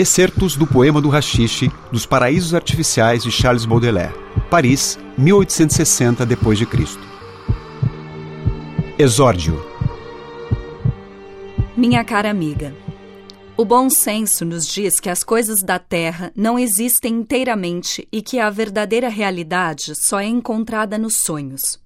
Excertos do poema do Rachixe dos Paraísos Artificiais de Charles Baudelaire, Paris, 1860 d.C. Exórdio. Minha cara amiga, o bom senso nos diz que as coisas da Terra não existem inteiramente e que a verdadeira realidade só é encontrada nos sonhos.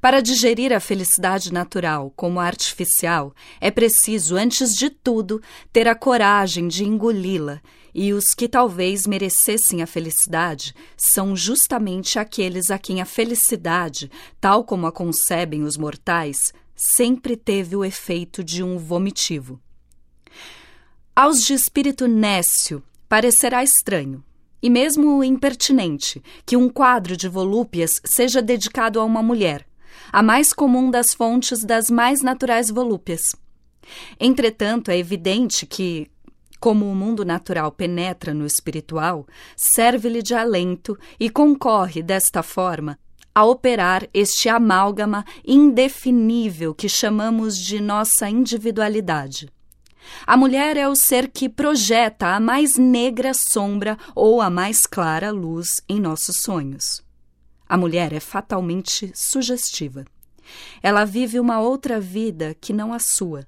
Para digerir a felicidade natural como artificial, é preciso, antes de tudo, ter a coragem de engoli-la, e os que talvez merecessem a felicidade são justamente aqueles a quem a felicidade, tal como a concebem os mortais, sempre teve o efeito de um vomitivo. Aos de espírito nécio, parecerá estranho, e mesmo impertinente, que um quadro de volúpias seja dedicado a uma mulher, a mais comum das fontes das mais naturais volúpias. Entretanto, é evidente que, como o mundo natural penetra no espiritual, serve-lhe de alento e concorre, desta forma, a operar este amálgama indefinível que chamamos de nossa individualidade. A mulher é o ser que projeta a mais negra sombra ou a mais clara luz em nossos sonhos. A mulher é fatalmente sugestiva. Ela vive uma outra vida que não a sua.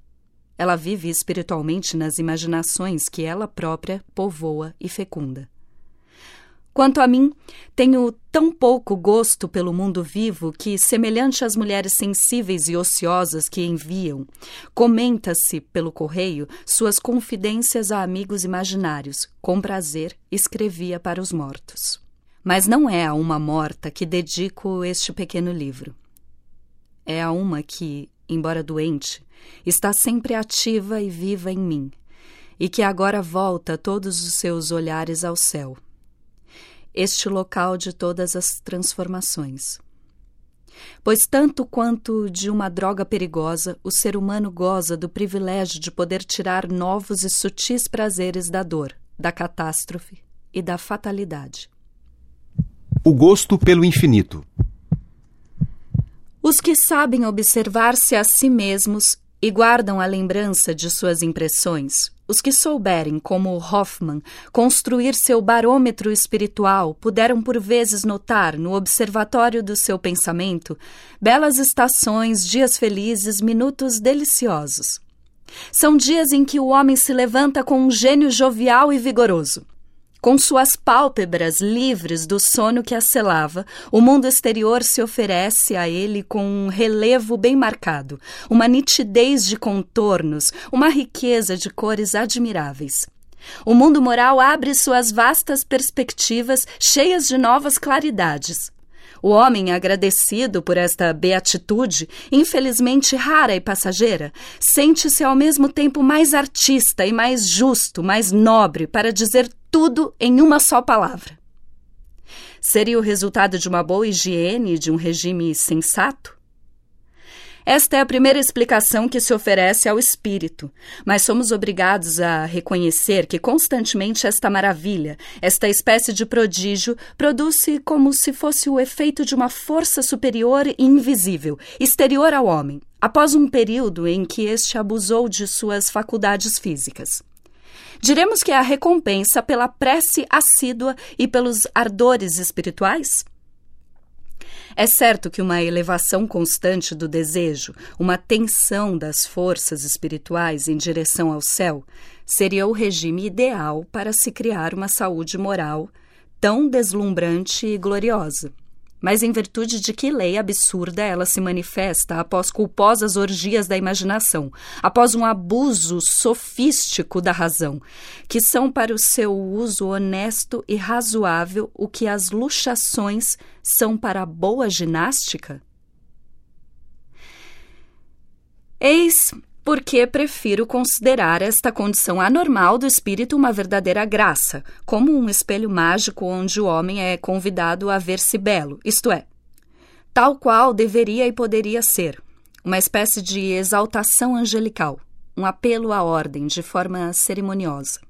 Ela vive espiritualmente nas imaginações que ela própria povoa e fecunda. Quanto a mim, tenho tão pouco gosto pelo mundo vivo que, semelhante às mulheres sensíveis e ociosas que enviam, comenta-se pelo correio suas confidências a amigos imaginários, com prazer escrevia para os mortos. Mas não é a uma morta que dedico este pequeno livro. É a uma que, embora doente, está sempre ativa e viva em mim, e que agora volta todos os seus olhares ao céu este local de todas as transformações. Pois, tanto quanto de uma droga perigosa, o ser humano goza do privilégio de poder tirar novos e sutis prazeres da dor, da catástrofe e da fatalidade. O gosto pelo infinito. Os que sabem observar-se a si mesmos e guardam a lembrança de suas impressões, os que souberem, como Hoffman, construir seu barômetro espiritual puderam por vezes notar, no observatório do seu pensamento, belas estações, dias felizes, minutos deliciosos. São dias em que o homem se levanta com um gênio jovial e vigoroso. Com suas pálpebras livres do sono que a selava, o mundo exterior se oferece a ele com um relevo bem marcado, uma nitidez de contornos, uma riqueza de cores admiráveis. O mundo moral abre suas vastas perspectivas, cheias de novas claridades. O homem, agradecido por esta beatitude, infelizmente rara e passageira, sente-se ao mesmo tempo mais artista e mais justo, mais nobre, para dizer tudo em uma só palavra. Seria o resultado de uma boa higiene e de um regime sensato? Esta é a primeira explicação que se oferece ao espírito, mas somos obrigados a reconhecer que constantemente esta maravilha, esta espécie de prodígio, produz-se como se fosse o efeito de uma força superior e invisível, exterior ao homem, após um período em que este abusou de suas faculdades físicas. Diremos que é a recompensa pela prece assídua e pelos ardores espirituais? É certo que uma elevação constante do desejo, uma tensão das forças espirituais em direção ao céu, seria o regime ideal para se criar uma saúde moral tão deslumbrante e gloriosa. Mas em virtude de que lei absurda ela se manifesta após culposas orgias da imaginação, após um abuso sofístico da razão, que são para o seu uso honesto e razoável o que as luxações são para a boa ginástica? Eis porque prefiro considerar esta condição anormal do espírito uma verdadeira graça, como um espelho mágico onde o homem é convidado a ver-se belo, isto é, tal qual deveria e poderia ser, uma espécie de exaltação angelical, um apelo à ordem de forma cerimoniosa.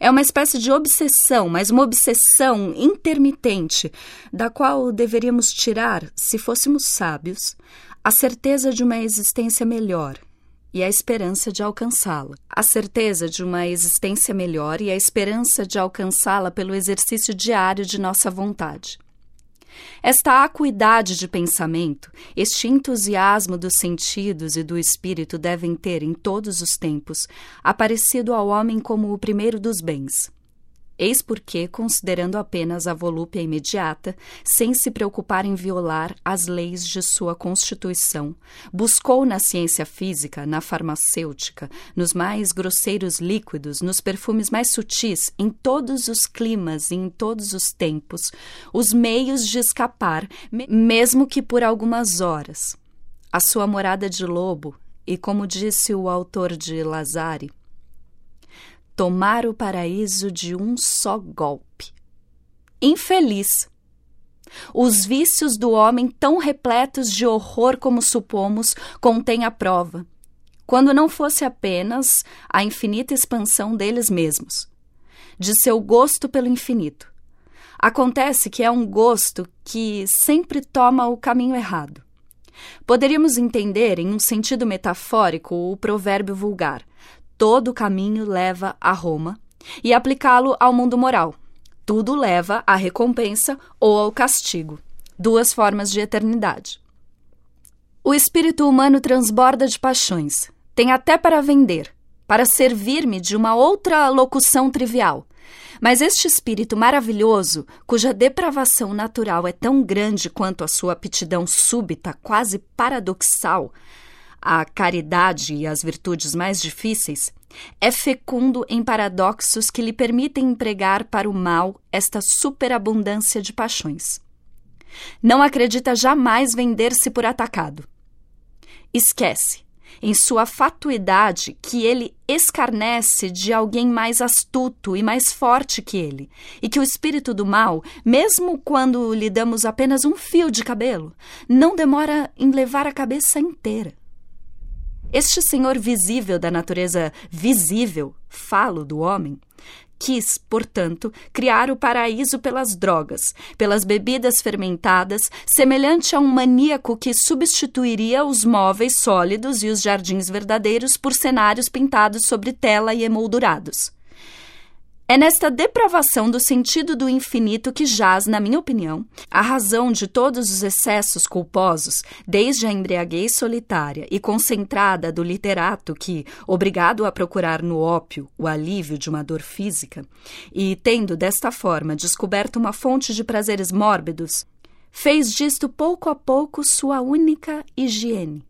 É uma espécie de obsessão, mas uma obsessão intermitente, da qual deveríamos tirar, se fôssemos sábios, a certeza de uma existência melhor, e a esperança de alcançá-la, a certeza de uma existência melhor e a esperança de alcançá-la pelo exercício diário de nossa vontade. Esta acuidade de pensamento, este entusiasmo dos sentidos e do espírito devem ter, em todos os tempos, aparecido ao homem como o primeiro dos bens. Eis porque, considerando apenas a volúpia imediata, sem se preocupar em violar as leis de sua constituição, buscou na ciência física, na farmacêutica, nos mais grosseiros líquidos, nos perfumes mais sutis, em todos os climas e em todos os tempos, os meios de escapar, mesmo que por algumas horas. A sua morada de lobo, e como disse o autor de Lazare, tomar o paraíso de um só golpe. Infeliz! Os vícios do homem, tão repletos de horror como supomos, contêm a prova, quando não fosse apenas a infinita expansão deles mesmos, de seu gosto pelo infinito. Acontece que é um gosto que sempre toma o caminho errado. Poderíamos entender, em um sentido metafórico, o provérbio vulgar: todo caminho leva a Roma, e aplicá-lo ao mundo moral. Tudo leva à recompensa ou ao castigo, duas formas de eternidade. O espírito humano transborda de paixões, tem até para vender, para servir-me de uma outra locução trivial. Mas este espírito maravilhoso, cuja depravação natural é tão grande quanto a sua aptidão súbita, quase paradoxal, a caridade e as virtudes mais difíceis, é fecundo em paradoxos que lhe permitem empregar para o mal esta superabundância de paixões. Não acredita jamais vender-se por atacado. Esquece, em sua fatuidade, que ele escarnece de alguém mais astuto e mais forte que ele, e que o espírito do mal, mesmo quando lhe damos apenas um fio de cabelo, não demora em levar a cabeça inteira. Este Senhor visível da natureza visível, falo do homem, quis, portanto, criar o paraíso pelas drogas, pelas bebidas fermentadas, semelhante a um maníaco que substituiria os móveis sólidos e os jardins verdadeiros por cenários pintados sobre tela e emoldurados. É nesta depravação do sentido do infinito que jaz, na minha opinião, a razão de todos os excessos culposos, desde a embriaguez solitária e concentrada do literato que, obrigado a procurar no ópio o alívio de uma dor física, e tendo desta forma descoberto uma fonte de prazeres mórbidos, fez disto pouco a pouco sua única higiene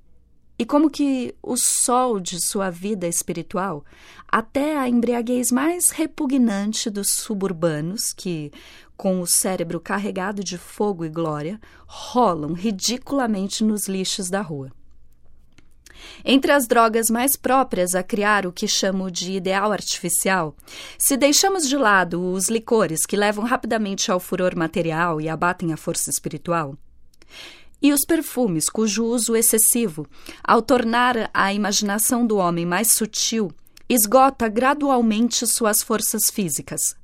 e como que o sol de sua vida espiritual, até a embriaguez mais repugnante dos suburbanos, que, com o cérebro carregado de fogo e glória, rolam ridiculamente nos lixos da rua. Entre as drogas mais próprias a criar o que chamo de ideal artificial, se deixamos de lado os licores que levam rapidamente ao furor material e abatem a força espiritual, e os perfumes, cujo uso excessivo, ao tornar a imaginação do homem mais sutil, esgota gradualmente suas forças físicas.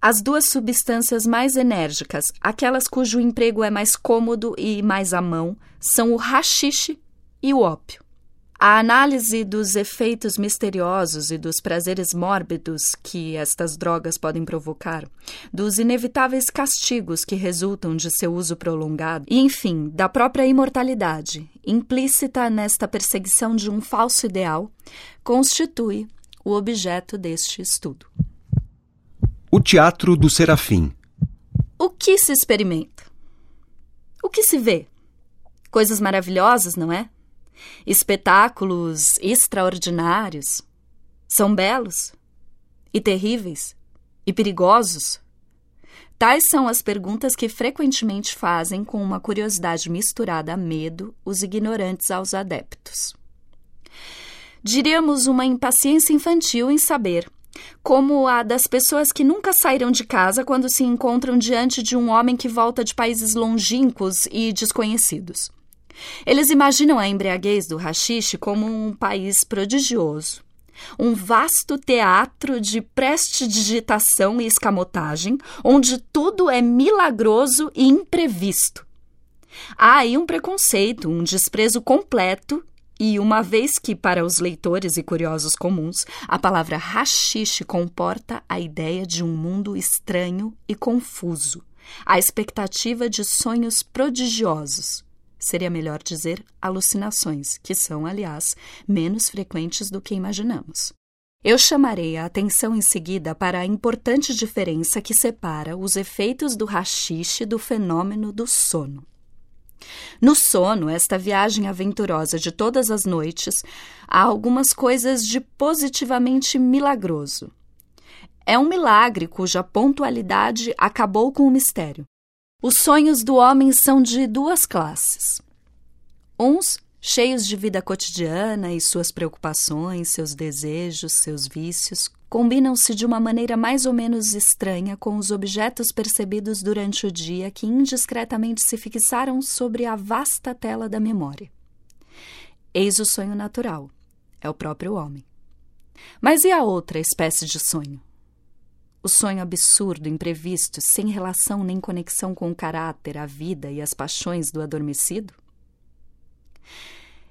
As duas substâncias mais enérgicas, aquelas cujo emprego é mais cômodo e mais à mão, são o rachixe e o ópio. A análise dos efeitos misteriosos e dos prazeres mórbidos que estas drogas podem provocar, dos inevitáveis castigos que resultam de seu uso prolongado, e, enfim, da própria imortalidade, implícita nesta perseguição de um falso ideal, constitui o objeto deste estudo. O Teatro do Serafim. O que se experimenta? O que se vê? Coisas maravilhosas, não é? Espetáculos extraordinários, são belos e terríveis e perigosos? Tais são as perguntas que frequentemente fazem com uma curiosidade misturada a medo os ignorantes aos adeptos. Diríamos uma impaciência infantil em saber, como a das pessoas que nunca saíram de casa quando se encontram diante de um homem que volta de países longínquos e desconhecidos. Eles imaginam a embriaguez do rachixe como um país prodigioso, um vasto teatro de prestidigitação e escamotagem, onde tudo é milagroso e imprevisto. Há aí um preconceito, um desprezo completo E uma vez que, para os leitores e curiosos comuns, a palavra rachixe comporta a ideia de um mundo estranho e confuso, a expectativa de sonhos prodigiosos. Seria melhor dizer alucinações, que são, aliás, menos frequentes do que imaginamos. Eu chamarei a atenção em seguida para a importante diferença que separa os efeitos do rachixe do fenômeno do sono. No sono, esta viagem aventurosa de todas as noites, há algumas coisas de positivamente milagroso. É um milagre cuja pontualidade acabou com o mistério. Os sonhos do homem são de duas classes. Uns cheios de vida cotidiana e suas preocupações, seus desejos, seus vícios, combinam-se de uma maneira mais ou menos estranha com os objetos percebidos durante o dia que indiscretamente se fixaram sobre a vasta tela da memória. Eis o sonho natural, é o próprio homem. Mas e a outra espécie de sonho? O sonho absurdo, imprevisto, sem relação nem conexão com o caráter, a vida e as paixões do adormecido?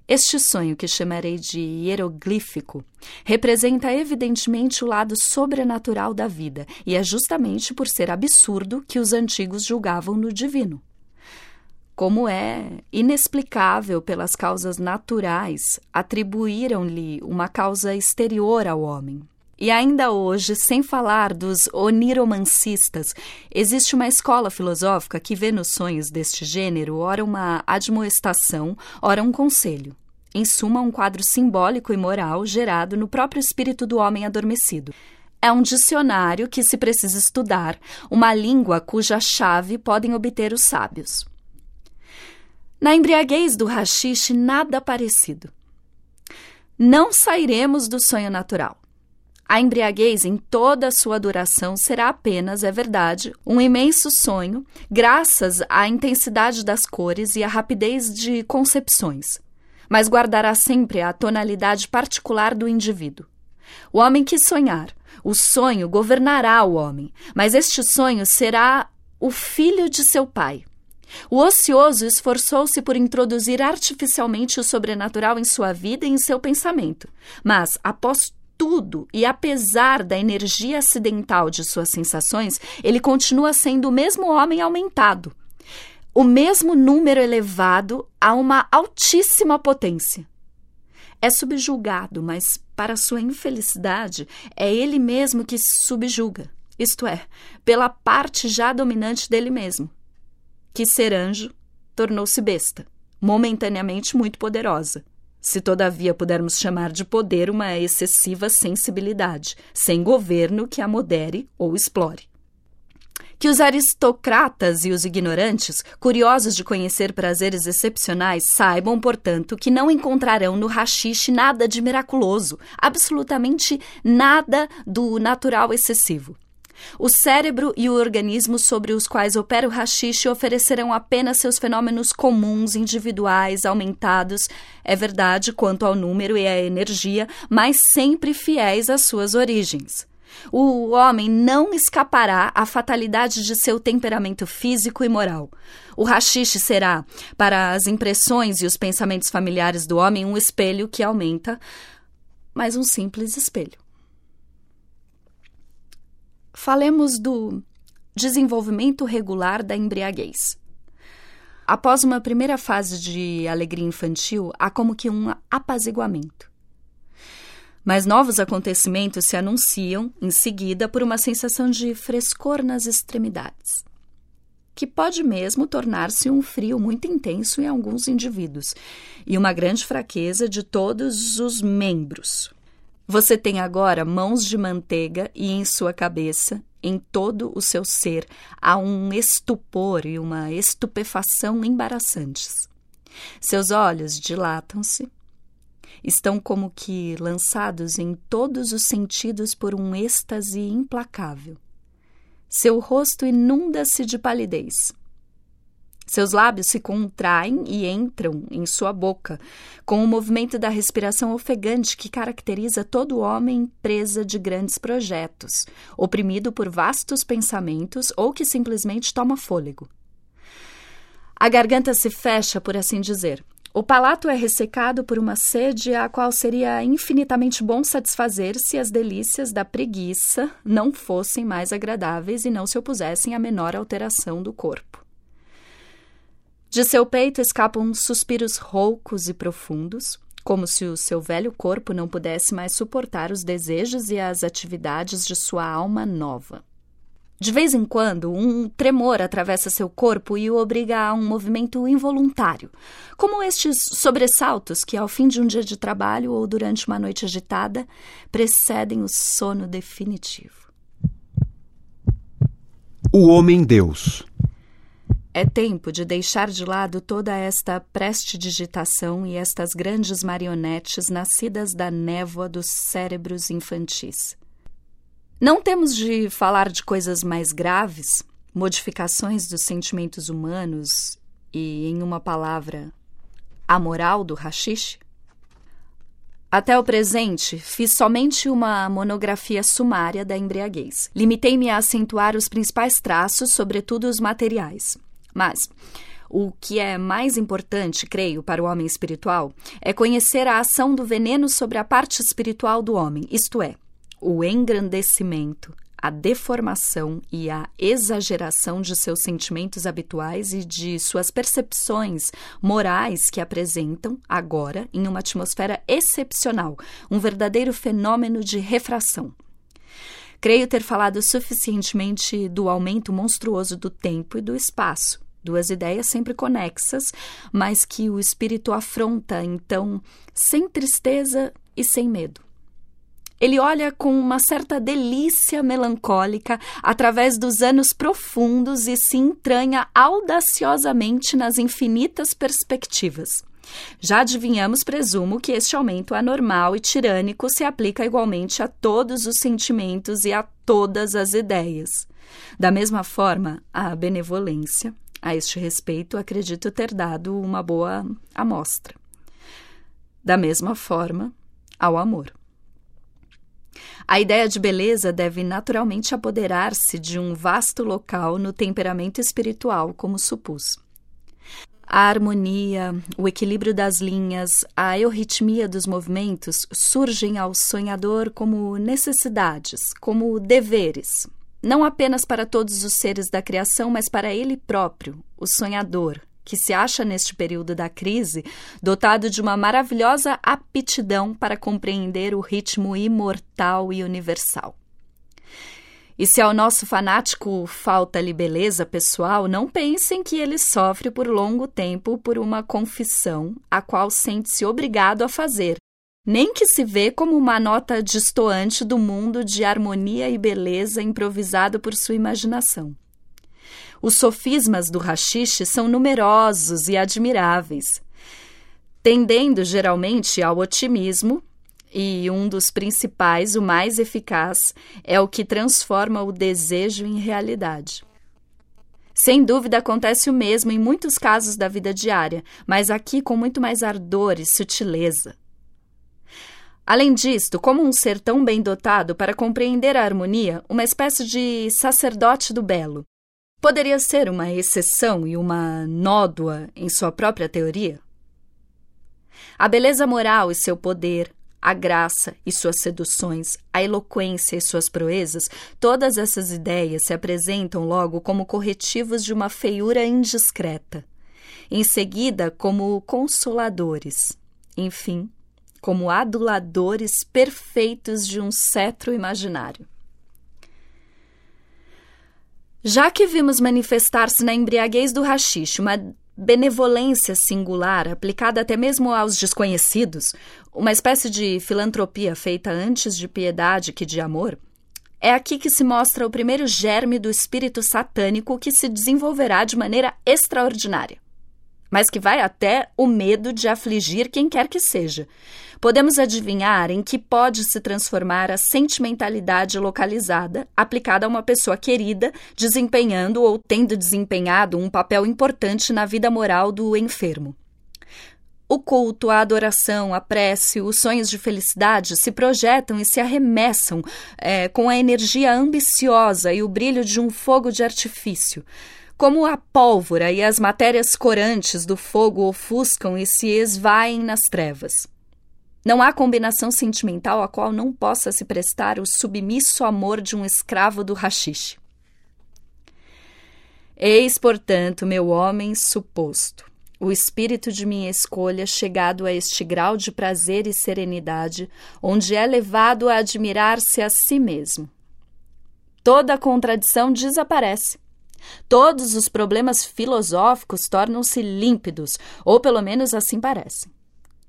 Este sonho, que chamarei de hieroglífico, representa evidentemente o lado sobrenatural da vida, e é justamente por ser absurdo que os antigos julgavam no divino. Como é inexplicável pelas causas naturais, atribuíram-lhe uma causa exterior ao homem. E ainda hoje, sem falar dos oniromancistas, existe uma escola filosófica que vê nos sonhos deste gênero ora uma admoestação, ora um conselho. Em suma, um quadro simbólico e moral gerado no próprio espírito do homem adormecido. É um dicionário que se precisa estudar, uma língua cuja chave podem obter os sábios. Na embriaguez do rachixe, nada parecido. Não sairemos do sonho natural. A embriaguez, em toda a sua duração, será apenas, é verdade, um imenso sonho, graças à intensidade das cores e à rapidez de concepções mas guardará sempre a tonalidade particular do indivíduo. O homem que sonhar, o sonho governará o homem, mas este sonho será o filho de seu pai. O ocioso esforçou-se por introduzir artificialmente o sobrenatural em sua vida e em seu pensamento, mas, após tudo e apesar da energia acidental de suas sensações, ele continua sendo o mesmo homem aumentado, o mesmo número elevado a uma altíssima potência. É subjulgado, mas, para sua infelicidade, é ele mesmo que se subjuga, isto é, pela parte já dominante dele mesmo. Que ser anjo tornou-se besta, momentaneamente muito poderosa. Se todavia pudermos chamar de poder uma excessiva sensibilidade, sem governo que a modere ou explore. Que os aristocratas e os ignorantes, curiosos de conhecer prazeres excepcionais, saibam, portanto, que não encontrarão no rachixe nada de miraculoso, absolutamente nada do natural excessivo. O cérebro e o organismo sobre os quais opera o rachixe oferecerão apenas seus fenômenos comuns, individuais, aumentados, é verdade, quanto ao número e à energia, mas sempre fiéis às suas origens. O homem não escapará à fatalidade de seu temperamento físico e moral. O rachixe será, para as impressões e os pensamentos familiares do homem, um espelho que aumenta, mas um simples espelho. Falemos do desenvolvimento regular da embriaguez. Após uma primeira fase de alegria infantil, há como que um apaziguamento. Mas novos acontecimentos se anunciam, em seguida, por uma sensação de frescor nas extremidades, que pode mesmo tornar-se um frio muito intenso em alguns indivíduos e uma grande fraqueza de todos os membros. Você tem agora mãos de manteiga e em sua cabeça, em todo o seu ser, há um estupor e uma estupefação embaraçantes. Seus olhos dilatam-se, estão como que lançados em todos os sentidos por um êxtase implacável. Seu rosto inunda-se de palidez. Seus lábios se contraem e entram em sua boca, com o movimento da respiração ofegante que caracteriza todo homem presa de grandes projetos, oprimido por vastos pensamentos ou que simplesmente toma fôlego. A garganta se fecha, por assim dizer, O palato é ressecado por uma sede a qual seria infinitamente bom satisfazer se as delícias da preguiça não fossem mais agradáveis e não se opusessem à menor alteração do corpo. De seu peito escapam suspiros roucos e profundos, como se o seu velho corpo não pudesse mais suportar os desejos e as atividades de sua alma nova. De vez em quando, um tremor atravessa seu corpo e o obriga a um movimento involuntário, como estes sobressaltos que, ao fim de um dia de trabalho ou durante uma noite agitada, precedem o sono definitivo. O Homem-Deus é tempo de deixar de lado toda esta prestidigitação e estas grandes marionetes nascidas da névoa dos cérebros infantis. Não temos de falar de coisas mais graves, modificações dos sentimentos humanos e, em uma palavra, a moral do rachixe? Até o presente, fiz somente uma monografia sumária da embriaguez. Limitei-me a acentuar os principais traços, sobretudo os materiais. Mas o que é mais importante, creio, para o homem espiritual é conhecer a ação do veneno sobre a parte espiritual do homem, isto é, o engrandecimento, a deformação e a exageração de seus sentimentos habituais e de suas percepções morais que apresentam, agora, em uma atmosfera excepcional, um verdadeiro fenômeno de refração. Creio ter falado suficientemente do aumento monstruoso do tempo e do espaço, duas ideias sempre conexas, mas que o espírito afronta, então, sem tristeza e sem medo. Ele olha com uma certa delícia melancólica através dos anos profundos e se entranha audaciosamente nas infinitas perspectivas. Já adivinhamos, presumo, que este aumento anormal e tirânico se aplica igualmente a todos os sentimentos e a todas as ideias. Da mesma forma, a benevolência, a este respeito, acredito ter dado uma boa amostra. Da mesma forma, ao amor. A ideia de beleza deve naturalmente apoderar-se de um vasto local no temperamento espiritual, como supus. A harmonia, o equilíbrio das linhas, a euritmia dos movimentos surgem ao sonhador como necessidades, como deveres, não apenas para todos os seres da criação, mas para ele próprio, o sonhador, que se acha neste período da crise dotado de uma maravilhosa aptidão para compreender o ritmo imortal e universal. E se ao nosso fanático falta-lhe beleza pessoal, não pensem que ele sofre por longo tempo por uma confissão a qual sente-se obrigado a fazer, nem que se vê como uma nota distoante do mundo de harmonia e beleza improvisado por sua imaginação. Os sofismas do rachixe são numerosos e admiráveis, tendendo geralmente ao otimismo, e um dos principais, o mais eficaz, é o que transforma o desejo em realidade. Sem dúvida acontece o mesmo em muitos casos da vida diária, mas aqui com muito mais ardor e sutileza. Além disto, como um ser tão bem dotado para compreender a harmonia, uma espécie de sacerdote do belo, poderia ser uma exceção e uma nódoa em sua própria teoria? A beleza moral e seu poder, a graça e suas seduções, a eloquência e suas proezas, todas essas ideias se apresentam logo como corretivos de uma feiura indiscreta, em seguida como consoladores, enfim, como aduladores perfeitos de um cetro imaginário. Já que vimos manifestar-se na embriaguez do rachixe uma benevolência singular, aplicada até mesmo aos desconhecidos, uma espécie de filantropia feita antes de piedade que de amor, é aqui que se mostra o primeiro germe do espírito satânico que se desenvolverá de maneira extraordinária mas que vai até o medo de afligir quem quer que seja. Podemos adivinhar em que pode se transformar a sentimentalidade localizada aplicada a uma pessoa querida, desempenhando ou tendo desempenhado um papel importante na vida moral do enfermo. O culto, a adoração, a prece, os sonhos de felicidade se projetam e se arremessam é, com a energia ambiciosa e o brilho de um fogo de artifício Como a pólvora e as matérias corantes do fogo ofuscam e se esvaem nas trevas. Não há combinação sentimental a qual não possa se prestar o submisso amor de um escravo do rachixe. Eis, portanto, meu homem suposto, o espírito de minha escolha chegado a este grau de prazer e serenidade, onde é levado a admirar-se a si mesmo. Toda contradição desaparece. Todos os problemas filosóficos tornam-se límpidos, ou pelo menos assim parecem.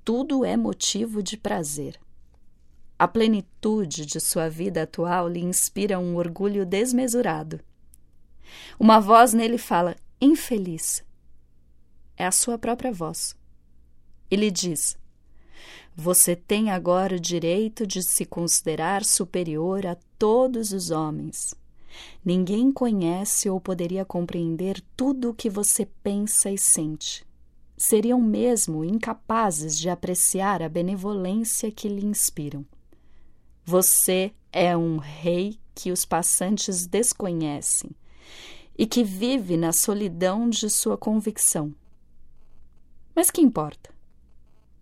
Tudo é motivo de prazer. A plenitude de sua vida atual lhe inspira um orgulho desmesurado. Uma voz nele fala: infeliz. É a sua própria voz. Ele diz: Você tem agora o direito de se considerar superior a todos os homens. Ninguém conhece ou poderia compreender tudo o que você pensa e sente. Seriam mesmo incapazes de apreciar a benevolência que lhe inspiram. Você é um rei que os passantes desconhecem e que vive na solidão de sua convicção. Mas que importa?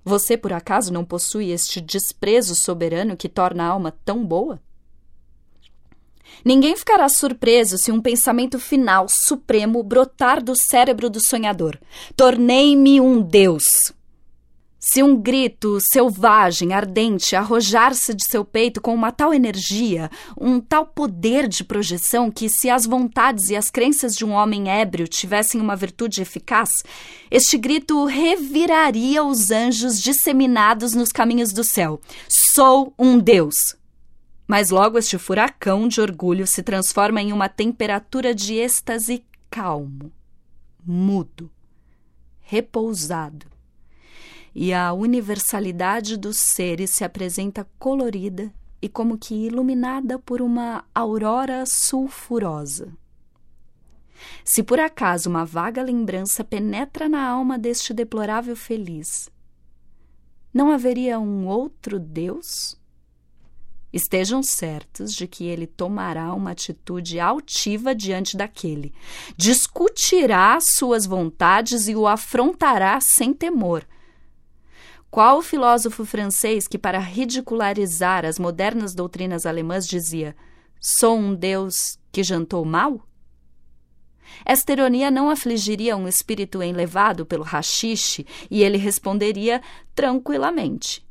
Você por acaso não possui este desprezo soberano que torna a alma tão boa? Ninguém ficará surpreso se um pensamento final, supremo, brotar do cérebro do sonhador. Tornei-me um Deus. Se um grito selvagem, ardente, arrojar-se de seu peito com uma tal energia, um tal poder de projeção que, se as vontades e as crenças de um homem ébrio tivessem uma virtude eficaz, este grito reviraria os anjos disseminados nos caminhos do céu. Sou um Deus! Mas logo este furacão de orgulho se transforma em uma temperatura de êxtase calmo, mudo, repousado e a universalidade dos seres se apresenta colorida e como que iluminada por uma aurora sulfurosa. Se por acaso uma vaga lembrança penetra na alma deste deplorável feliz, não haveria um outro Deus? Estejam certos de que ele tomará uma atitude altiva diante daquele, discutirá suas vontades e o afrontará sem temor. Qual o filósofo francês que, para ridicularizar as modernas doutrinas alemãs, dizia: Sou um Deus que jantou mal? Esta ironia não afligiria um espírito enlevado pelo rachixe e ele responderia tranquilamente: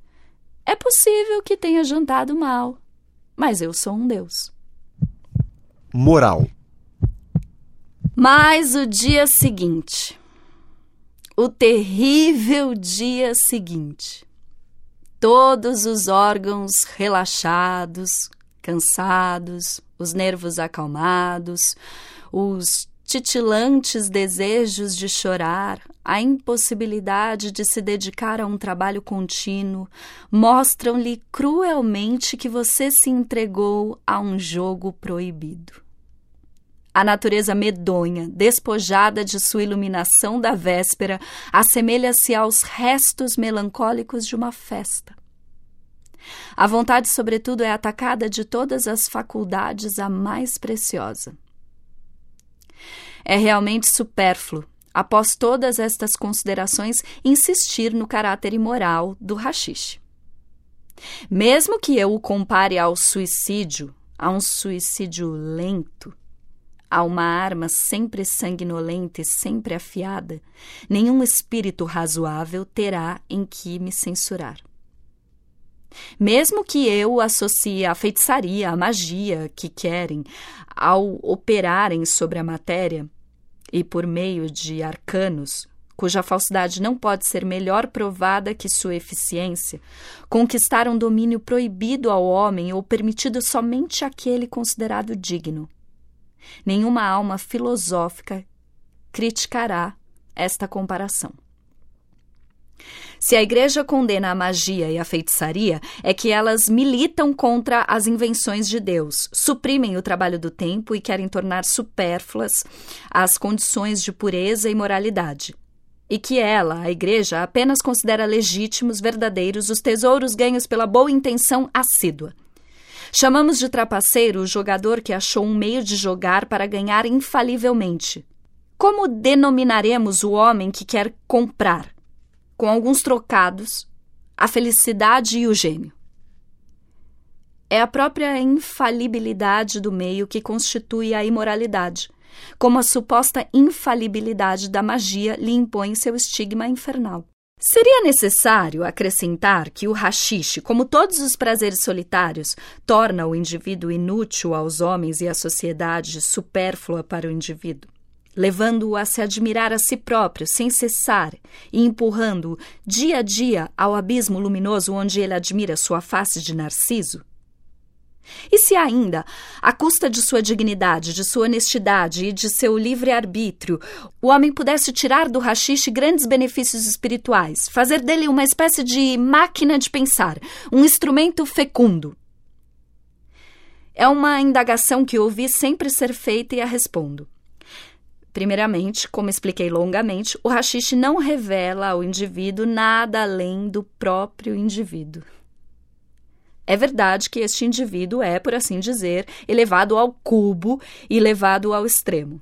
É possível que tenha jantado mal, mas eu sou um Deus. Moral. Mas o dia seguinte o terrível dia seguinte. Todos os órgãos relaxados, cansados, os nervos acalmados, os titilantes desejos de chorar, a impossibilidade de se dedicar a um trabalho contínuo, mostram-lhe cruelmente que você se entregou a um jogo proibido. A natureza medonha, despojada de sua iluminação da véspera, assemelha-se aos restos melancólicos de uma festa. A vontade, sobretudo, é atacada de todas as faculdades a mais preciosa. É realmente supérfluo, após todas estas considerações, insistir no caráter imoral do rachixe. Mesmo que eu o compare ao suicídio, a um suicídio lento, a uma arma sempre sanguinolenta e sempre afiada, nenhum espírito razoável terá em que me censurar. Mesmo que eu associe a feitiçaria, a magia que querem, ao operarem sobre a matéria, e por meio de arcanos, cuja falsidade não pode ser melhor provada que sua eficiência, conquistar um domínio proibido ao homem ou permitido somente àquele considerado digno Nenhuma alma filosófica criticará esta comparação. Se a Igreja condena a magia e a feitiçaria, é que elas militam contra as invenções de Deus, suprimem o trabalho do tempo e querem tornar supérfluas as condições de pureza e moralidade. E que ela, a Igreja, apenas considera legítimos, verdadeiros, os tesouros ganhos pela boa intenção assídua. Chamamos de trapaceiro o jogador que achou um meio de jogar para ganhar infalivelmente. Como denominaremos o homem que quer comprar, com alguns trocados, a felicidade e o gênio? É a própria infalibilidade do meio que constitui a imoralidade, como a suposta infalibilidade da magia lhe impõe seu estigma infernal. Seria necessário acrescentar que o rachixe, como todos os prazeres solitários, torna o indivíduo inútil aos homens e à sociedade supérflua para o indivíduo, levando-o a se admirar a si próprio sem cessar e empurrando-o dia a dia ao abismo luminoso onde ele admira sua face de narciso? E se ainda, à custa de sua dignidade, de sua honestidade e de seu livre-arbítrio, o homem pudesse tirar do rachixe grandes benefícios espirituais, fazer dele uma espécie de máquina de pensar, um instrumento fecundo? É uma indagação que ouvi sempre ser feita e a respondo. Primeiramente, como expliquei longamente, o rachixe não revela ao indivíduo nada além do próprio indivíduo. É verdade que este indivíduo é, por assim dizer, elevado ao cubo e levado ao extremo.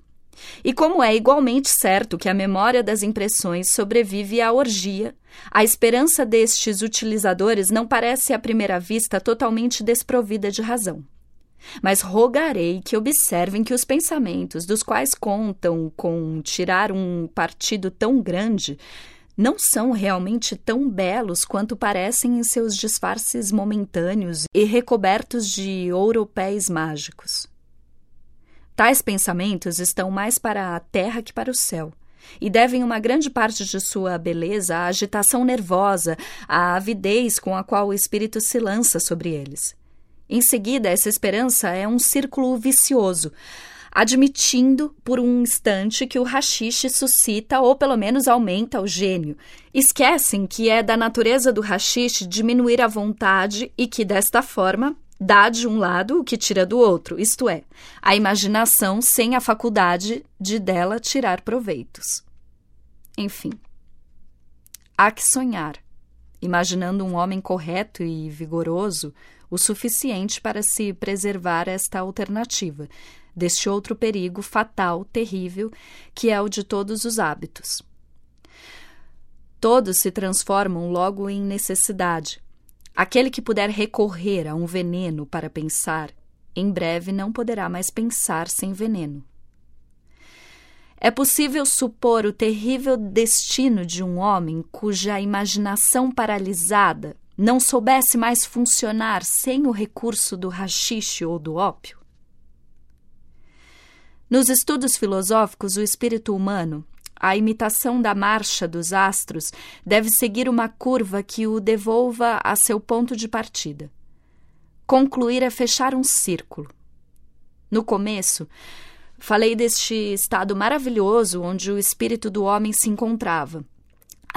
E como é igualmente certo que a memória das impressões sobrevive à orgia, a esperança destes utilizadores não parece à primeira vista totalmente desprovida de razão. Mas rogarei que observem que os pensamentos dos quais contam com tirar um partido tão grande não são realmente tão belos quanto parecem em seus disfarces momentâneos e recobertos de ouropéis mágicos. Tais pensamentos estão mais para a terra que para o céu, e devem uma grande parte de sua beleza à agitação nervosa, à avidez com a qual o espírito se lança sobre eles. Em seguida, essa esperança é um círculo vicioso, admitindo por um instante que o rachixe suscita ou pelo menos aumenta o gênio. Esquecem que é da natureza do rachixe diminuir a vontade e que, desta forma, dá de um lado o que tira do outro, isto é, a imaginação sem a faculdade de dela tirar proveitos. Enfim, há que sonhar, imaginando um homem correto e vigoroso o suficiente para se preservar esta alternativa, deste outro perigo fatal, terrível, que é o de todos os hábitos. Todos se transformam logo em necessidade. Aquele que puder recorrer a um veneno para pensar, em breve não poderá mais pensar sem veneno. É possível supor o terrível destino de um homem cuja imaginação paralisada não soubesse mais funcionar sem o recurso do rachixe ou do ópio? Nos estudos filosóficos, o espírito humano, a imitação da marcha dos astros, deve seguir uma curva que o devolva a seu ponto de partida. Concluir é fechar um círculo. No começo, falei deste estado maravilhoso onde o espírito do homem se encontrava,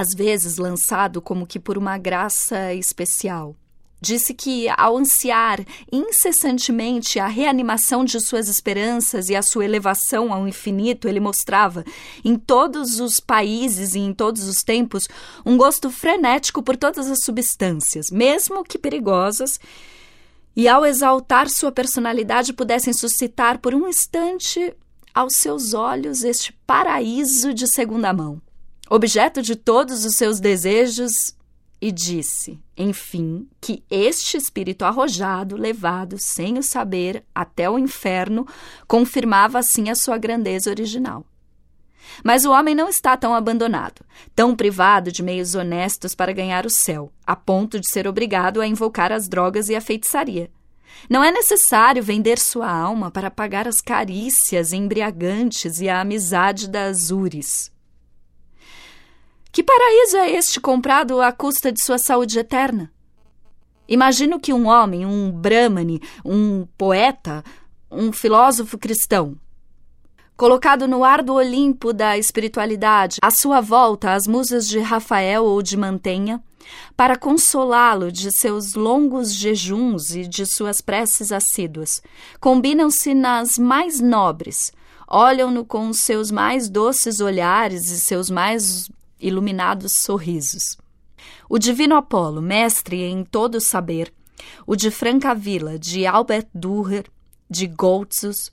às vezes lançado como que por uma graça especial. Disse que, ao ansiar incessantemente a reanimação de suas esperanças e a sua elevação ao infinito, ele mostrava, em todos os países e em todos os tempos, um gosto frenético por todas as substâncias, mesmo que perigosas, e ao exaltar sua personalidade pudessem suscitar por um instante aos seus olhos este paraíso de segunda mão, objeto de todos os seus desejos e disse, enfim, que este espírito arrojado, levado sem o saber até o inferno, confirmava assim a sua grandeza original. Mas o homem não está tão abandonado, tão privado de meios honestos para ganhar o céu, a ponto de ser obrigado a invocar as drogas e a feitiçaria. Não é necessário vender sua alma para pagar as carícias embriagantes e a amizade das úris. Que paraíso é este comprado à custa de sua saúde eterna? Imagino que um homem, um brahmane, um poeta, um filósofo cristão, colocado no ar do Olimpo da espiritualidade, à sua volta as musas de Rafael ou de Mantenha, para consolá-lo de seus longos jejuns e de suas preces assíduas, combinam-se nas mais nobres, olham-no com seus mais doces olhares e seus mais iluminados sorrisos. O divino Apolo, mestre em todo o saber, o de Francavilla, de Albert Dürer, de Goltzus,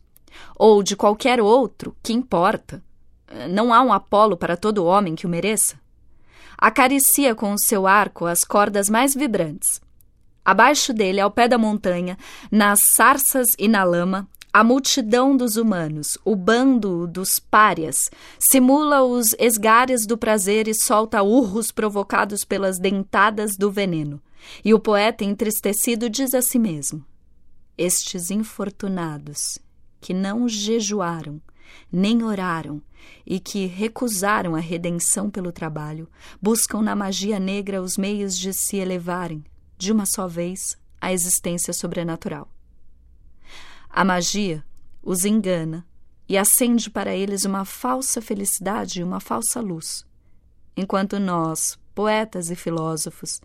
ou de qualquer outro, que importa? Não há um Apolo para todo homem que o mereça? Acaricia com o seu arco as cordas mais vibrantes. Abaixo dele, ao pé da montanha, nas sarças e na lama, a multidão dos humanos, o bando dos párias, simula os esgares do prazer e solta urros provocados pelas dentadas do veneno. E o poeta entristecido diz a si mesmo: Estes infortunados, que não jejuaram, nem oraram, e que recusaram a redenção pelo trabalho, buscam na magia negra os meios de se elevarem, de uma só vez, à existência sobrenatural. A magia os engana e acende para eles uma falsa felicidade e uma falsa luz, enquanto nós, poetas e filósofos,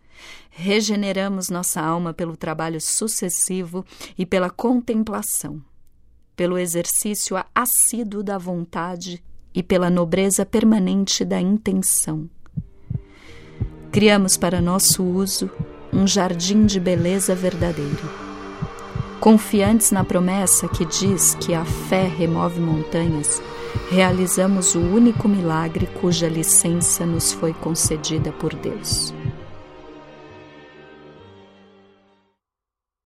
regeneramos nossa alma pelo trabalho sucessivo e pela contemplação, pelo exercício assíduo da vontade e pela nobreza permanente da intenção. Criamos para nosso uso um jardim de beleza verdadeiro Confiantes na promessa que diz que a fé remove montanhas, realizamos o único milagre cuja licença nos foi concedida por Deus.